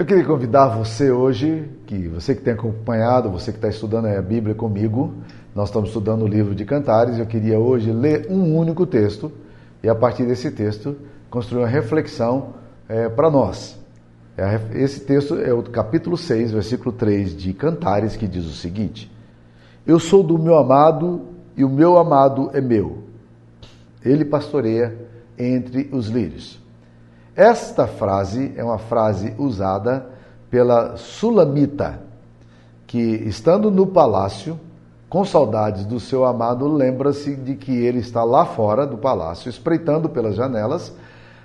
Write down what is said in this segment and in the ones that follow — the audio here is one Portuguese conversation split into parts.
Eu queria convidar você hoje, que você que tem acompanhado, você que está estudando a Bíblia comigo, nós estamos estudando o livro de Cantares, eu queria hoje ler um único texto e a partir desse texto construir uma reflexão é, para nós. É, esse texto é o capítulo 6, versículo 3 de Cantares, que diz o seguinte: Eu sou do meu amado e o meu amado é meu. Ele pastoreia entre os lírios. Esta frase é uma frase usada pela Sulamita, que estando no palácio, com saudades do seu amado, lembra-se de que ele está lá fora do palácio, espreitando pelas janelas,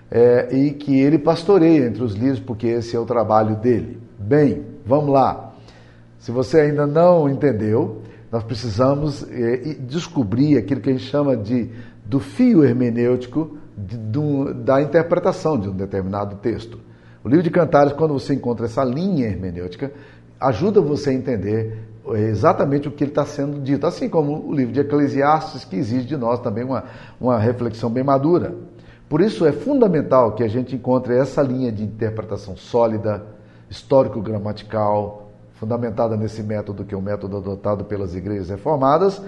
é, e que ele pastoreia entre os lírios, porque esse é o trabalho dele. Bem, vamos lá. Se você ainda não entendeu, nós precisamos é, descobrir aquilo que a gente chama de do fio hermenêutico de, de, da interpretação de um determinado texto. O livro de Cantares, quando você encontra essa linha hermenêutica, ajuda você a entender exatamente o que está sendo dito, assim como o livro de Eclesiastes, que exige de nós também uma, uma reflexão bem madura. Por isso é fundamental que a gente encontre essa linha de interpretação sólida, histórico-gramatical, fundamentada nesse método que é o método adotado pelas igrejas reformadas,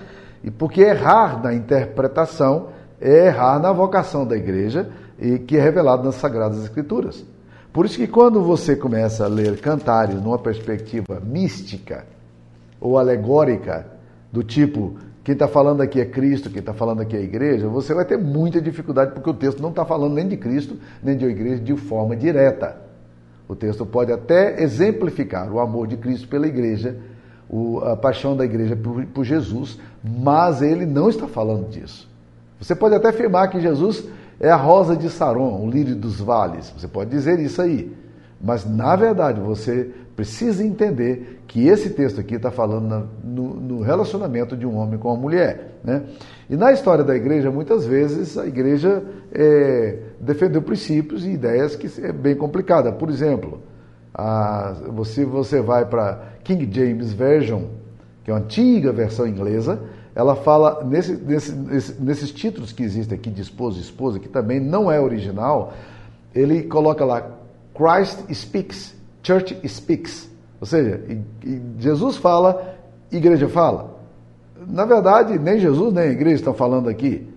e porque errar na interpretação é errar na vocação da igreja e que é revelado nas Sagradas Escrituras. Por isso que quando você começa a ler cantares numa perspectiva mística ou alegórica, do tipo, quem está falando aqui é Cristo, quem está falando aqui é a igreja, você vai ter muita dificuldade, porque o texto não está falando nem de Cristo, nem de uma igreja de forma direta. O texto pode até exemplificar o amor de Cristo pela igreja, a paixão da igreja por, Jesus, mas ele não está falando disso. Você pode até afirmar que Jesus é a rosa de Saron, o lírio dos vales. Você pode dizer isso aí. Mas, na verdade, você precisa entender que esse texto aqui está falando no, no, relacionamento de um homem com uma mulher. Né? E na história da igreja, muitas vezes, a igreja é, defendeu princípios e ideias que é bem complicada. Por exemplo, a, você, você vai para King James Version, que é uma antiga versão inglesa, ela fala nesse, nesse, nesse, nesses títulos que existem aqui de esposo e esposa, que também não é original, ele coloca lá Christ speaks, church speaks. Ou seja, Jesus fala, igreja fala. Na verdade, nem Jesus nem a igreja estão falando aqui.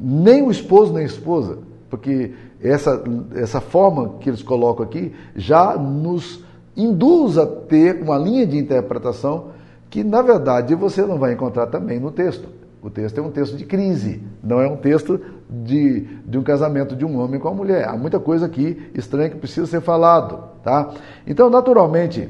Nem o esposo nem a esposa. Porque essa, essa forma que eles colocam aqui já nos induz a ter uma linha de interpretação que na verdade você não vai encontrar também no texto. O texto é um texto de crise, não é um texto de, de um casamento de um homem com a mulher. Há muita coisa aqui estranha que precisa ser falado. Tá? Então, naturalmente,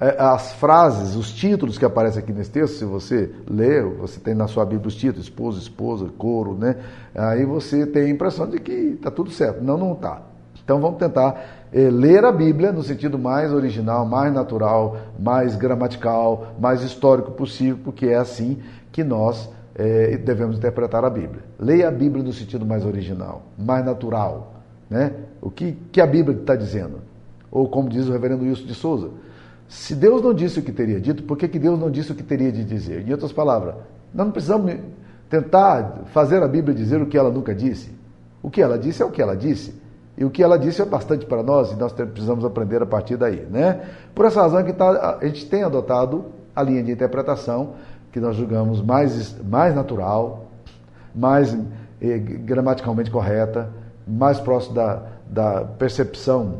é, as frases, os títulos que aparecem aqui nesse texto, se você lê, você tem na sua Bíblia os títulos, esposa, esposa, coro, né? Aí você tem a impressão de que está tudo certo. Não, não está. Então vamos tentar é, ler a Bíblia no sentido mais original, mais natural, mais gramatical, mais histórico possível, porque é assim que nós é, devemos interpretar a Bíblia. Leia a Bíblia no sentido mais original, mais natural. Né? O que, que a Bíblia está dizendo? Ou como diz o reverendo Wilson de Souza, se Deus não disse o que teria dito, por que, que Deus não disse o que teria de dizer? Em outras palavras, nós não precisamos tentar fazer a Bíblia dizer o que ela nunca disse. O que ela disse é o que ela disse. E o que ela disse é bastante para nós e nós precisamos aprender a partir daí. Né? Por essa razão que tá, a gente tem adotado a linha de interpretação que nós julgamos mais, mais natural, mais eh, gramaticalmente correta, mais próximo da, da percepção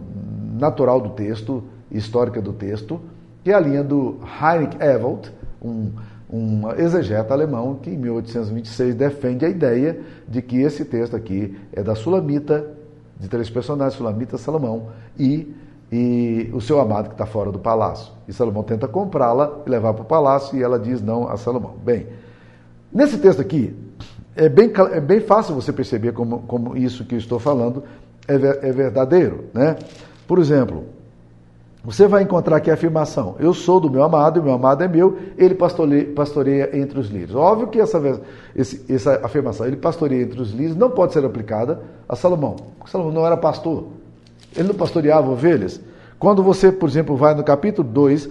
natural do texto, histórica do texto, que é a linha do Heinrich Ewald, um, um exegeta alemão que em 1826 defende a ideia de que esse texto aqui é da Sulamita de três personagens, Sulamita, Salomão e, e o seu amado que está fora do palácio. E Salomão tenta comprá-la e levar para o palácio e ela diz não a Salomão. Bem, nesse texto aqui, é bem, é bem fácil você perceber como, como isso que eu estou falando é, é verdadeiro. Né? Por exemplo, você vai encontrar aqui a afirmação: Eu sou do meu amado, e meu amado é meu, ele pastoreia, entre os lírios. Óbvio que essa, essa afirmação, ele pastoreia entre os lírios, não pode ser aplicada a Salomão. Salomão não era pastor. Ele não pastoreava ovelhas. Quando você, por exemplo, vai no capítulo 2,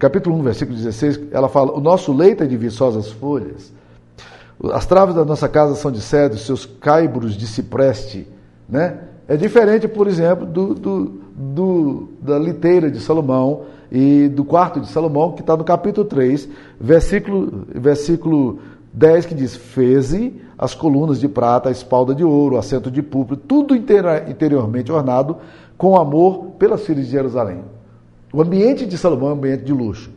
capítulo 1, versículo 16, ela fala: O nosso leito é de viçosas folhas, as traves da nossa casa são de cedro, seus caibros de cipreste. Né? É diferente, por exemplo, do, do do, da liteira de Salomão e do quarto de Salomão, que está no capítulo 3, versículo, versículo 10, que diz: Feze as colunas de prata, a espalda de ouro, o assento de púrpura, tudo interiormente ornado com amor pelas filhas de Jerusalém. O ambiente de Salomão é um ambiente de luxo.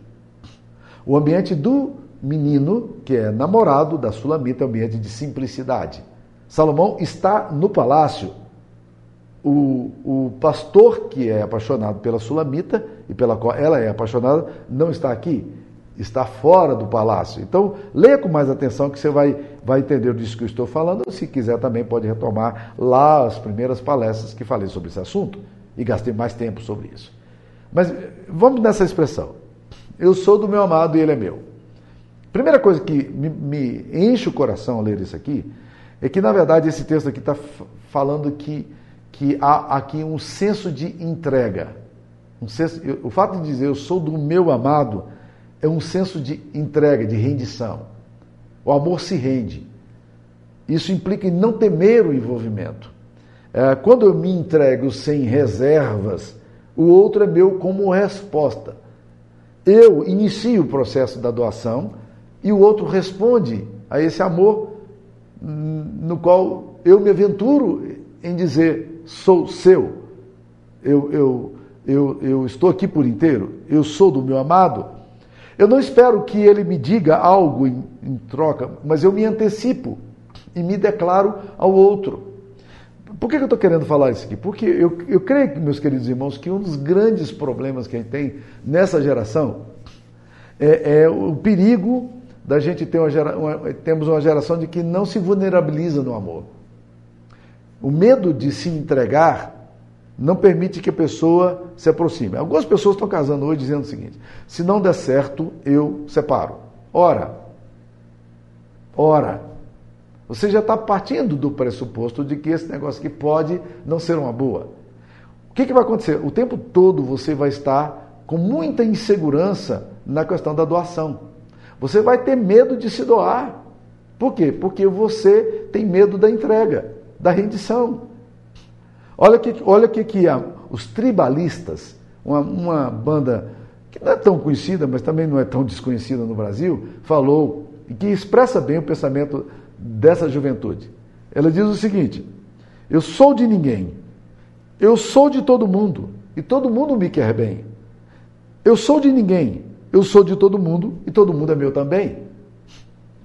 O ambiente do menino, que é namorado da Sulamita, é um ambiente de simplicidade. Salomão está no palácio. O, o pastor que é apaixonado pela Sulamita e pela qual ela é apaixonada não está aqui, está fora do palácio. Então, leia com mais atenção que você vai, vai entender disso que eu estou falando. Se quiser, também pode retomar lá as primeiras palestras que falei sobre esse assunto e gastei mais tempo sobre isso. Mas vamos nessa expressão. Eu sou do meu amado e ele é meu. Primeira coisa que me, me enche o coração ao ler isso aqui é que, na verdade, esse texto aqui está falando que, que há aqui um senso de entrega. Um senso, o fato de dizer eu sou do meu amado é um senso de entrega, de rendição. O amor se rende. Isso implica em não temer o envolvimento. É, quando eu me entrego sem reservas, o outro é meu como resposta. Eu inicio o processo da doação e o outro responde a esse amor no qual eu me aventuro em dizer sou seu, eu, eu, eu, eu estou aqui por inteiro, eu sou do meu amado. Eu não espero que ele me diga algo em, em troca, mas eu me antecipo e me declaro ao outro. Por que eu estou querendo falar isso aqui? Porque eu, eu creio, meus queridos irmãos, que um dos grandes problemas que a gente tem nessa geração é, é o perigo da gente ter uma, uma, temos uma geração de que não se vulnerabiliza no amor. O medo de se entregar não permite que a pessoa se aproxime. Algumas pessoas estão casando hoje dizendo o seguinte: se não der certo, eu separo. Ora, ora, você já está partindo do pressuposto de que esse negócio aqui pode não ser uma boa. O que, que vai acontecer? O tempo todo você vai estar com muita insegurança na questão da doação. Você vai ter medo de se doar. Por quê? Porque você tem medo da entrega, da rendição. Olha que, olha que, que a, os tribalistas, uma, uma banda que não é tão conhecida, mas também não é tão desconhecida no Brasil, falou e que expressa bem o pensamento dessa juventude. Ela diz o seguinte: Eu sou de ninguém, eu sou de todo mundo e todo mundo me quer bem. Eu sou de ninguém, eu sou de todo mundo e todo mundo é meu também.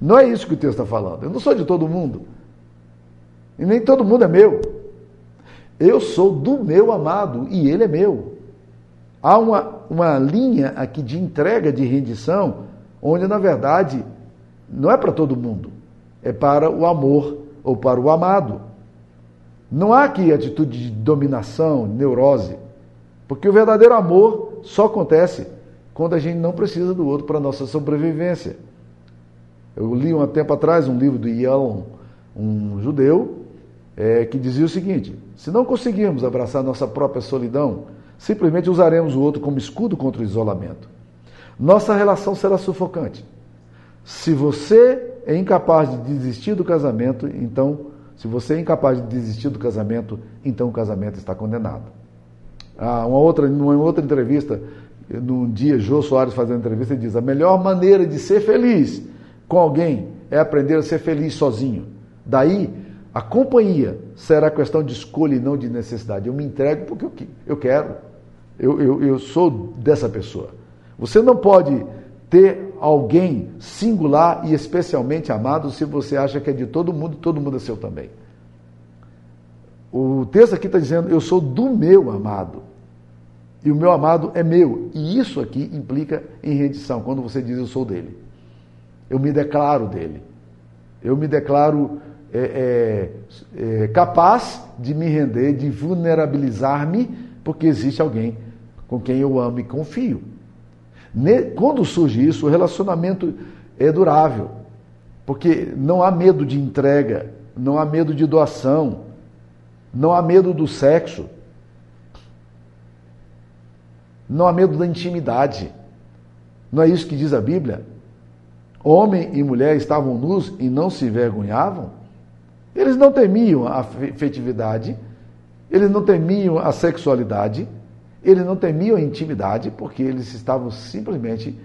Não é isso que o texto está falando. Eu não sou de todo mundo. E nem todo mundo é meu. Eu sou do meu amado e ele é meu. Há uma, uma linha aqui de entrega, de rendição, onde na verdade não é para todo mundo, é para o amor ou para o amado. Não há aqui atitude de dominação, neurose, porque o verdadeiro amor só acontece quando a gente não precisa do outro para nossa sobrevivência. Eu li um tempo atrás um livro do Ian, um judeu, é, que dizia o seguinte: se não conseguirmos abraçar nossa própria solidão, simplesmente usaremos o outro como escudo contra o isolamento. Nossa relação será sufocante. Se você é incapaz de desistir do casamento, então, se você é incapaz de desistir do casamento, então o casamento está condenado. Ah, uma outra, numa outra entrevista, num dia, Jô Soares fazendo entrevista, ele diz: a melhor maneira de ser feliz com alguém é aprender a ser feliz sozinho. Daí, a companhia será questão de escolha e não de necessidade. Eu me entrego porque eu quero. Eu, eu, eu sou dessa pessoa. Você não pode ter alguém singular e especialmente amado se você acha que é de todo mundo e todo mundo é seu também. O texto aqui está dizendo: Eu sou do meu amado. E o meu amado é meu. E isso aqui implica em rendição, quando você diz eu sou dele. Eu me declaro dele. Eu me declaro é, é, é, capaz de me render, de vulnerabilizar-me, porque existe alguém com quem eu amo e confio. Quando surge isso, o relacionamento é durável, porque não há medo de entrega, não há medo de doação, não há medo do sexo, não há medo da intimidade. Não é isso que diz a Bíblia? Homem e mulher estavam nus e não se envergonhavam? Eles não temiam a afetividade, eles não temiam a sexualidade, Eles não temiam a intimidade porque eles estavam simplesmente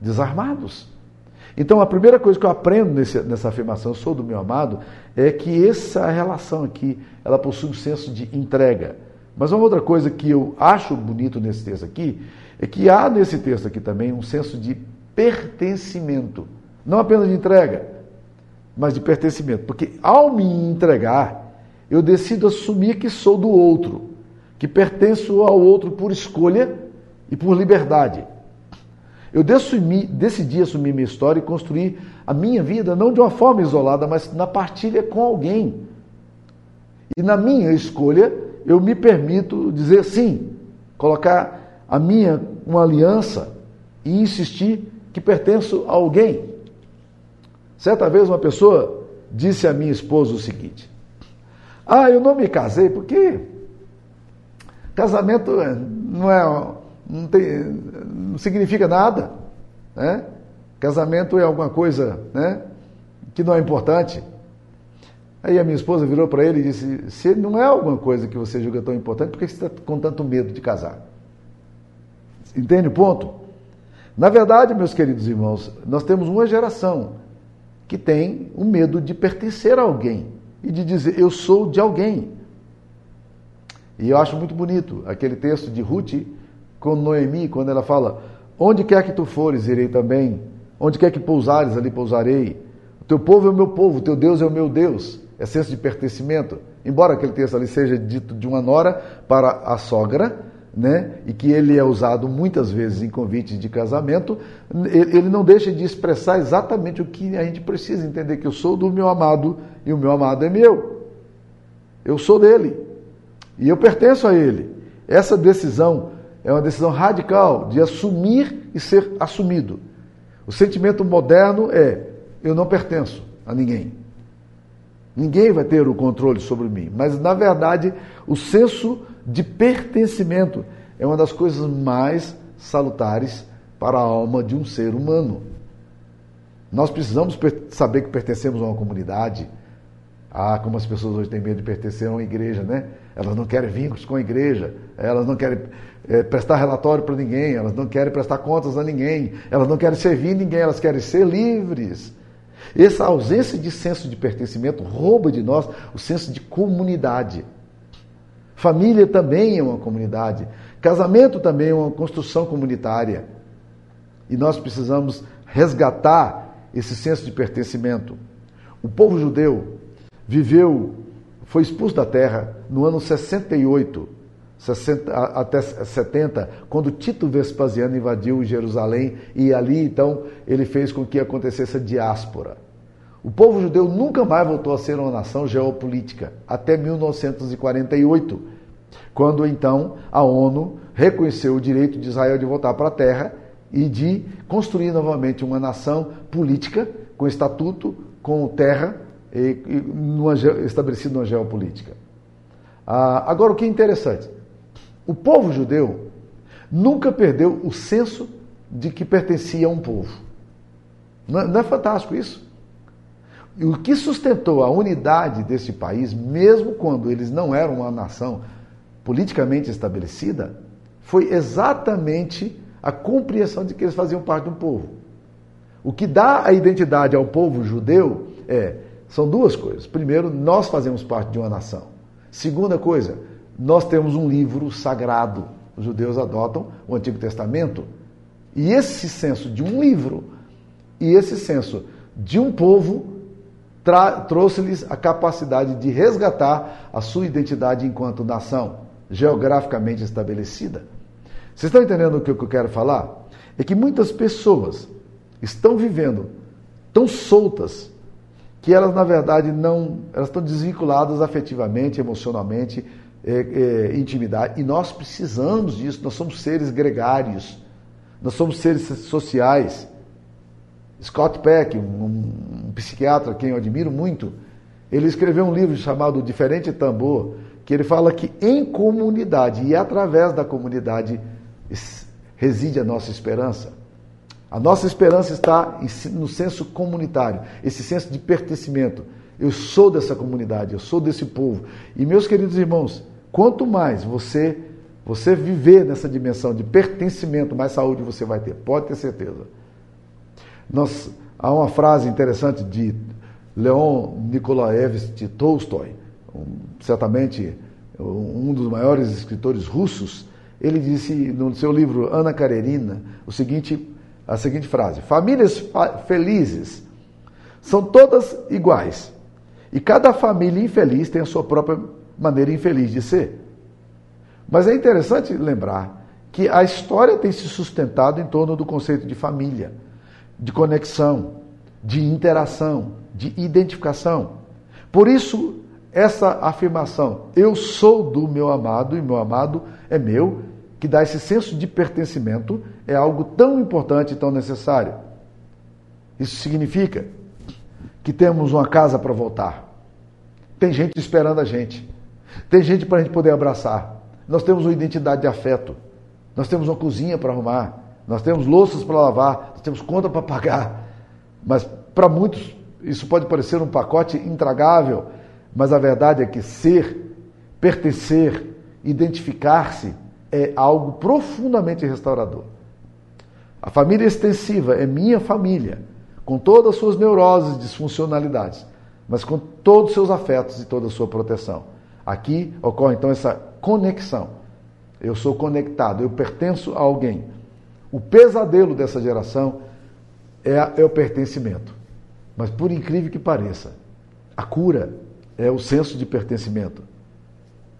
desarmados. Então, a primeira coisa que eu aprendo nesse, nessa afirmação, sou do meu amado, é que essa relação aqui, ela possui um senso de entrega. Mas uma outra coisa que eu acho bonito nesse texto aqui, é que há nesse texto aqui também um senso de pertencimento. Não apenas de entrega, mas de pertencimento. Porque ao me entregar, eu decido assumir que sou do outro, que pertenço ao outro por escolha e por liberdade. Eu decidi, decidi assumir minha história e construir a minha vida não de uma forma isolada, mas na partilha com alguém. E na minha escolha, eu me permito dizer sim, colocar a minha uma aliança e insistir que pertenço a alguém. Certa vez uma pessoa disse a minha esposa o seguinte: Ah, eu não me casei porque casamento não é não, tem, não significa nada. Né? Casamento é alguma coisa né, que não é importante. Aí a minha esposa virou para ele e disse: Se não é alguma coisa que você julga tão importante, por que você está com tanto medo de casar? Entende o ponto? Na verdade, meus queridos irmãos, nós temos uma geração que tem o medo de pertencer a alguém e de dizer eu sou de alguém. E eu acho muito bonito aquele texto de Ruth com Noemi, quando ela fala: Onde quer que tu fores, irei também. Onde quer que pousares, ali pousarei. O teu povo é o meu povo, o teu Deus é o meu Deus. É senso de pertencimento. Embora aquele texto ali seja dito de uma nora para a sogra, né, e que ele é usado muitas vezes em convites de casamento, ele não deixa de expressar exatamente o que a gente precisa entender: que eu sou do meu amado e o meu amado é meu. Eu sou dele e eu pertenço a ele. Essa decisão é uma decisão radical de assumir e ser assumido. O sentimento moderno é: eu não pertenço a ninguém. Ninguém vai ter o controle sobre mim. Mas, na verdade, o senso de pertencimento é uma das coisas mais salutares para a alma de um ser humano. Nós precisamos saber que pertencemos a uma comunidade. Ah, como as pessoas hoje têm medo de pertencer a uma igreja, né? Elas não querem vínculos com a igreja, elas não querem é, prestar relatório para ninguém, elas não querem prestar contas a ninguém, elas não querem servir ninguém, elas querem ser livres. Essa ausência de senso de pertencimento rouba de nós o senso de comunidade. Família também é uma comunidade. Casamento também é uma construção comunitária. E nós precisamos resgatar esse senso de pertencimento. O povo judeu viveu, foi expulso da terra no ano 68 60, até 70, quando Tito Vespasiano invadiu Jerusalém e ali então ele fez com que acontecesse a diáspora. O povo judeu nunca mais voltou a ser uma nação geopolítica, até 1948, quando então a ONU reconheceu o direito de Israel de voltar para a terra e de construir novamente uma nação política, com estatuto, com terra, e, e numa, numa geopolítica. Ah, agora, o que é interessante, o povo judeu nunca perdeu o senso de que pertencia a um povo. Não, é, não é fantástico isso? E o que sustentou a unidade desse país, mesmo quando eles não eram uma nação politicamente estabelecida, foi exatamente a compreensão de que eles faziam parte de um povo. O que dá a identidade ao povo judeu é são duas coisas. Primeiro, nós fazemos parte de uma nação. Segunda coisa, nós temos um livro sagrado. Os judeus adotam o Antigo Testamento. E esse senso de um livro e esse senso de um povo trouxe-lhes a capacidade de resgatar a sua identidade enquanto nação geograficamente estabelecida. Vocês estão entendendo o que eu quero falar? É que muitas pessoas estão vivendo tão soltas que elas, na verdade, não. Elas estão desvinculadas afetivamente, emocionalmente, é, é, intimidade. E nós precisamos disso, nós somos seres gregários, nós somos seres sociais. Scott Peck, um, psiquiatra quem eu admiro muito, ele escreveu um livro chamado Diferente Tambor, que ele fala que em comunidade e através da comunidade reside a nossa esperança. A nossa esperança está no senso comunitário, esse senso de pertencimento. Eu sou dessa comunidade, eu sou desse povo. E meus queridos irmãos, quanto mais você você viver nessa dimensão de pertencimento, mais saúde você vai ter, pode ter certeza. Nós, há uma frase interessante de Leon Nikolaevich Tolstói, um, certamente um dos maiores escritores russos, ele disse no seu livro Ana Karenina o seguinte, a seguinte frase: Famílias felizes são todas iguais. E cada família infeliz tem a sua própria maneira infeliz de ser. Mas é interessante lembrar que a história tem se sustentado em torno do conceito de família, de conexão, de interação, de identificação. Por isso, essa afirmação, eu sou do meu amado e meu amado é meu, que dá esse senso de pertencimento, é algo tão importante e tão necessário. Isso significa que temos uma casa para voltar. Tem gente esperando a gente. Tem gente para a gente poder abraçar. Nós temos uma identidade de afeto. Nós temos uma cozinha para arrumar. Nós temos louças para lavar. Nós temos conta para pagar. Mas para muitos isso pode parecer um pacote intragável. Mas a verdade é que ser, pertencer, identificar-se é algo profundamente restaurador. A família extensiva é minha família com todas as suas neuroses, disfuncionalidades, mas com todos os seus afetos e toda a sua proteção. Aqui ocorre então essa conexão. Eu sou conectado, eu pertenço a alguém. O pesadelo dessa geração é, é o pertencimento. Mas por incrível que pareça, a cura é o senso de pertencimento.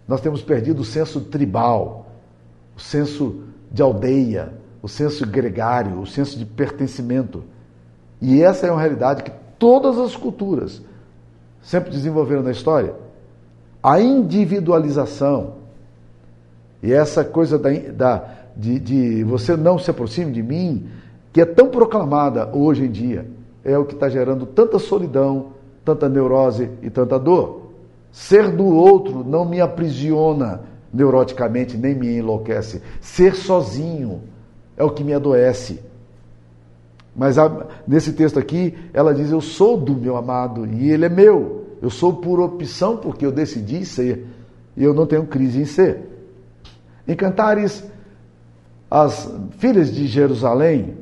Nós temos perdido o senso tribal, o senso de aldeia, o senso gregário, o senso de pertencimento. E essa é uma realidade que todas as culturas sempre desenvolveram na história. A individualização e essa coisa da, da de, de, você não se aproxime de mim, que é tão proclamada hoje em dia, é o que está gerando tanta solidão, tanta neurose e tanta dor. Ser do outro não me aprisiona neuroticamente, nem me enlouquece. Ser sozinho é o que me adoece. Mas a, nesse texto aqui, ela diz: Eu sou do meu amado e ele é meu. Eu sou por opção porque eu decidi ser. E eu não tenho crise em ser. Em Cantares, as filhas de Jerusalém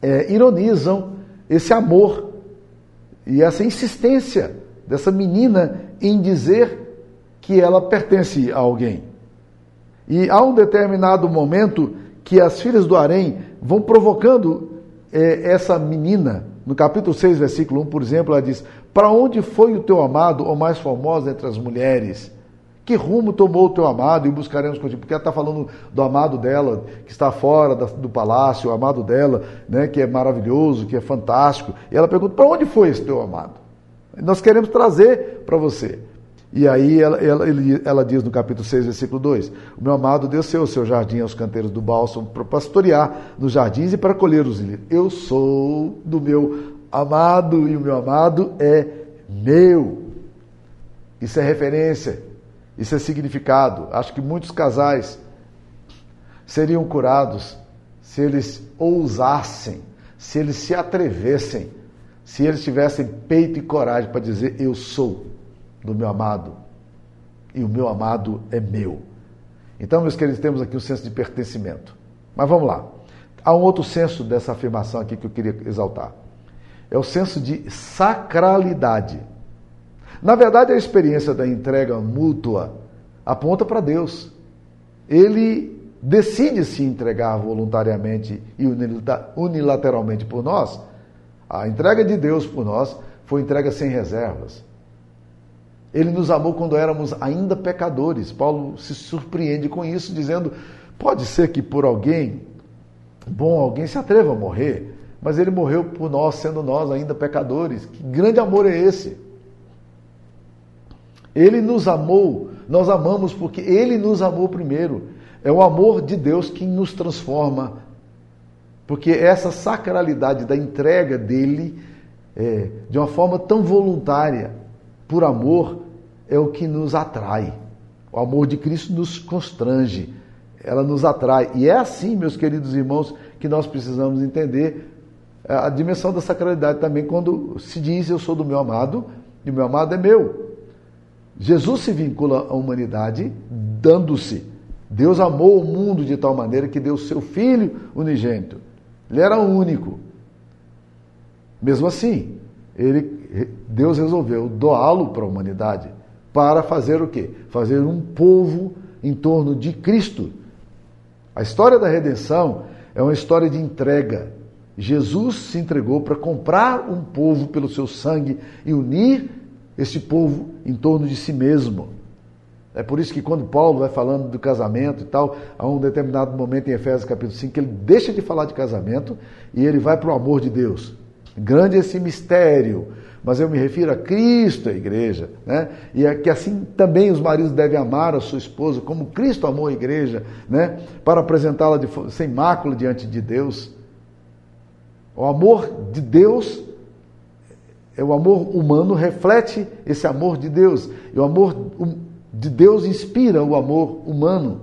é, ironizam esse amor e essa insistência dessa menina em dizer que ela pertence a alguém. E há um determinado momento que as filhas do Harém vão provocando é, essa menina, no capítulo 6, versículo 1, por exemplo, ela diz: Para onde foi o teu amado, ou mais formosa entre as mulheres? Que rumo tomou o teu amado e buscaremos contigo? Porque ela está falando do amado dela, que está fora do palácio, o amado dela, né, que é maravilhoso, que é fantástico. E ela pergunta: Para onde foi esse teu amado? Nós queremos trazer para você. E aí ela, ela, ela, diz no capítulo 6, versículo 2: O meu amado desceu o seu jardim aos canteiros do bálsamo para pastorear nos jardins e para colher os lírios. Eu sou do meu amado e o meu amado é meu. Isso é referência, isso é significado. Acho que muitos casais seriam curados se eles ousassem, se eles se atrevessem, se eles tivessem peito e coragem para dizer: Eu sou do meu amado, e o meu amado é meu. Então, meus queridos, temos aqui um senso de pertencimento. Mas vamos lá. Há um outro senso dessa afirmação aqui que eu queria exaltar. É o senso de sacralidade. Na verdade, a experiência da entrega mútua aponta para Deus. Ele decide se entregar voluntariamente e unilateralmente por nós. A entrega de Deus por nós foi entrega sem reservas. Ele nos amou quando éramos ainda pecadores. Paulo se surpreende com isso, dizendo: pode ser que por alguém, bom, alguém se atreva a morrer, mas ele morreu por nós, sendo nós ainda pecadores. Que grande amor é esse? Ele nos amou, nós amamos porque ele nos amou primeiro. É o amor de Deus que nos transforma, porque essa sacralidade da entrega dele, é, de uma forma tão voluntária, por amor é o que nos atrai. O amor de Cristo nos constrange, ela nos atrai. E é assim, meus queridos irmãos, que nós precisamos entender a dimensão da sacralidade também quando se diz eu sou do meu amado e o meu amado é meu. Jesus se vincula à humanidade dando-se Deus amou o mundo de tal maneira que deu seu filho unigênito. Ele era único. Mesmo assim, ele, Deus resolveu doá-lo para a humanidade para fazer o quê? Fazer um povo em torno de Cristo. A história da redenção é uma história de entrega. Jesus se entregou para comprar um povo pelo seu sangue e unir esse povo em torno de si mesmo. É por isso que quando Paulo vai falando do casamento e tal, a um determinado momento em Efésios capítulo 5, ele deixa de falar de casamento e ele vai para o amor de Deus. Grande esse mistério, mas eu me refiro a Cristo, a igreja, né? E é que assim também os maridos devem amar a sua esposa, como Cristo amou a igreja, né? Para apresentá-la sem mácula diante de Deus. O amor de Deus, o amor humano reflete esse amor de Deus. E o amor de Deus inspira o amor humano.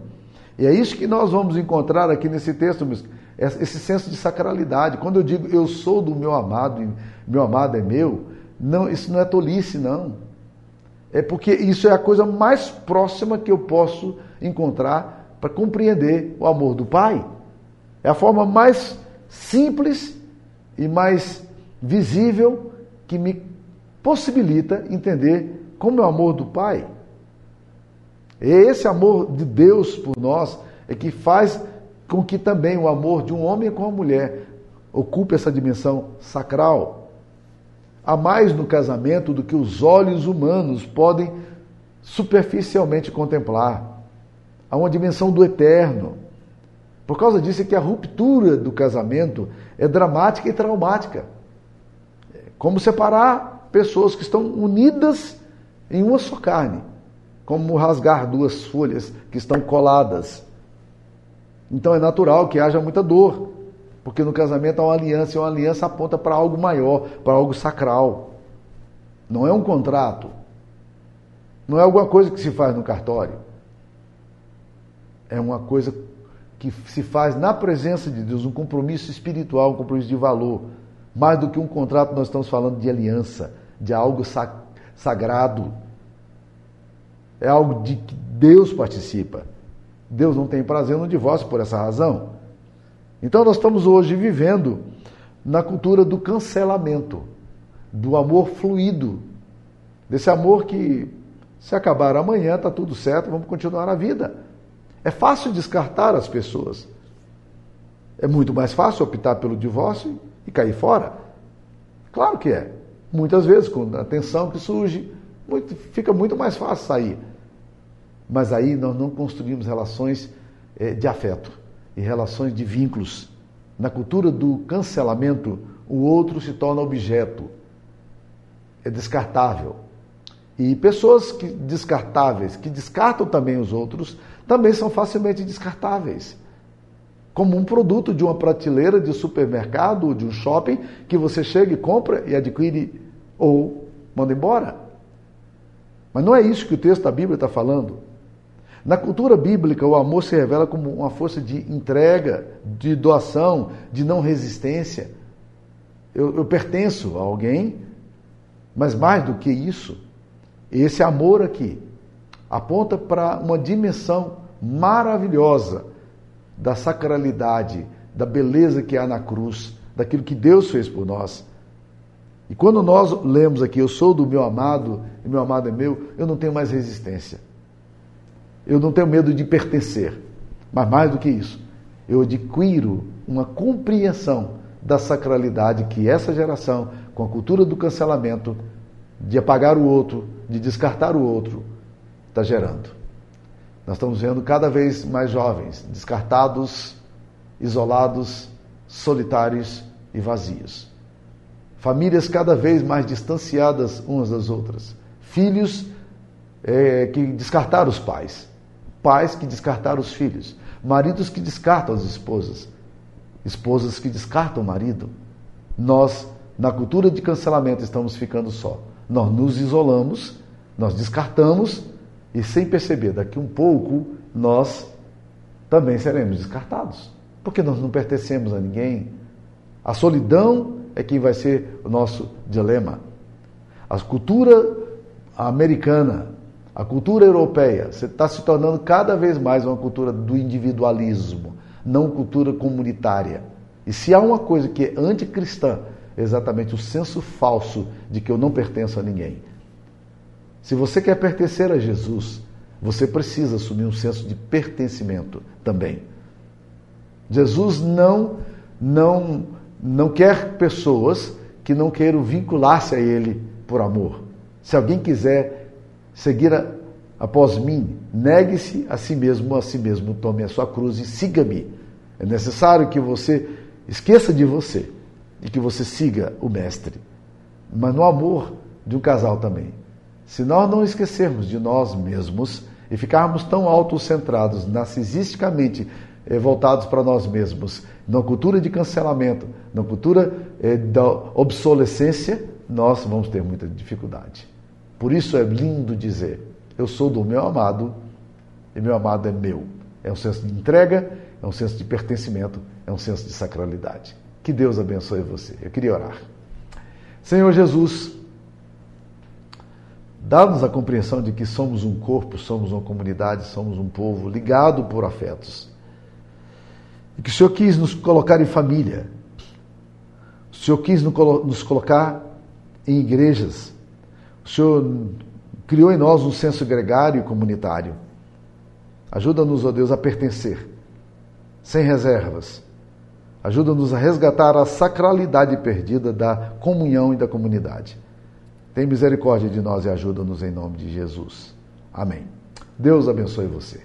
E é isso que nós vamos encontrar aqui nesse texto, esse senso de sacralidade. Quando eu digo eu sou do meu amado, meu amado é meu, não, isso não é tolice, não. É porque isso é a coisa mais próxima que eu posso encontrar para compreender o amor do Pai. É a forma mais simples e mais visível que me possibilita entender como é o amor do Pai. É esse amor de Deus por nós é que faz com que também o amor de um homem com uma mulher ocupe essa dimensão sacral. Há mais no casamento do que os olhos humanos podem superficialmente contemplar. Há uma dimensão do eterno. Por causa disso é que a ruptura do casamento é dramática e traumática. Como separar pessoas que estão unidas em uma só carne como rasgar duas folhas que estão coladas. Então é natural que haja muita dor, porque no casamento há uma aliança e uma aliança aponta para algo maior, para algo sacral. Não é um contrato. Não é alguma coisa que se faz no cartório. É uma coisa que se faz na presença de Deus, um compromisso espiritual, um compromisso de valor. Mais do que um contrato, nós estamos falando de aliança, de algo sagrado é algo de que Deus participa. Deus não tem prazer no divórcio por essa razão. Então nós estamos hoje vivendo na cultura do cancelamento, do amor fluido, desse amor que se acabar amanhã está tudo certo, vamos continuar a vida. É fácil descartar as pessoas. É muito mais fácil optar pelo divórcio e cair fora. Claro que é. Muitas vezes, com a tensão que surge, muito, fica muito mais fácil sair. Mas aí nós não construímos relações é, de afeto e relações de vínculos. Na cultura do cancelamento, o outro se torna objeto, é descartável. E pessoas que, descartáveis, que descartam também os outros, também são facilmente descartáveis. Como um produto de uma prateleira de supermercado ou de um shopping que você chega e compra e adquire ou manda embora. Mas não é isso que o texto da Bíblia está falando. Na cultura bíblica, o amor se revela como uma força de entrega, de doação, de não resistência. Eu, eu pertenço a alguém, mas mais do que isso, esse amor aqui aponta para uma dimensão maravilhosa da sacralidade, da beleza que há na cruz, daquilo que Deus fez por nós. E quando nós lemos aqui, eu sou do meu amado e meu amado é meu, eu não tenho mais resistência. Eu não tenho medo de pertencer. Mas mais do que isso, eu adquiro uma compreensão da sacralidade que essa geração, com a cultura do cancelamento, de apagar o outro, de descartar o outro, está gerando. Nós estamos vendo cada vez mais jovens descartados, isolados, solitários e vazios. Famílias cada vez mais distanciadas umas das outras. Filhos é, que descartaram os pais. Pais que descartaram os filhos. Maridos que descartam as esposas. Esposas que descartam o marido. Nós, na cultura de cancelamento, estamos ficando só. Nós nos isolamos, nós descartamos e, sem perceber, daqui um pouco, nós também seremos descartados. Porque nós não pertencemos a ninguém. A solidão é quem vai ser o nosso dilema. A cultura americana, A cultura europeia está se tornando cada vez mais uma cultura do individualismo, não cultura comunitária. E se há uma coisa que é anticristã, é exatamente o senso falso de que eu não pertenço a ninguém. Se você quer pertencer a Jesus, você precisa assumir um senso de pertencimento também. Jesus não não não quer pessoas que não queiram vincular-se a ele por amor. Se alguém quiser seguir a, após mim, negue-se a si mesmo, a si mesmo, tome a sua cruz e siga-me. É necessário que você esqueça de você e que você siga o mestre. Mas no amor de um casal também. Se nós não esquecermos de nós mesmos e ficarmos tão autocentrados, narcisisticamente eh, voltados para nós mesmos, na cultura de cancelamento, na cultura eh, da obsolescência, nós vamos ter muita dificuldade. Por isso é lindo dizer: Eu sou do meu amado e meu amado é meu. É um senso de entrega, é um senso de pertencimento, é um senso de sacralidade. Que Deus abençoe você. Eu queria orar. Senhor Jesus, dá-nos a compreensão de que somos um corpo, somos uma comunidade, somos um povo ligado por afetos. E que o Senhor quis nos colocar em família. O Senhor quis nos colocar em igrejas. O Senhor criou em nós um senso gregário e comunitário. Ajuda-nos, ó Deus, a pertencer, sem reservas. Ajuda-nos a resgatar a sacralidade perdida da comunhão e da comunidade. Tem misericórdia de nós e ajuda-nos em nome de Jesus. Amém. Deus abençoe você.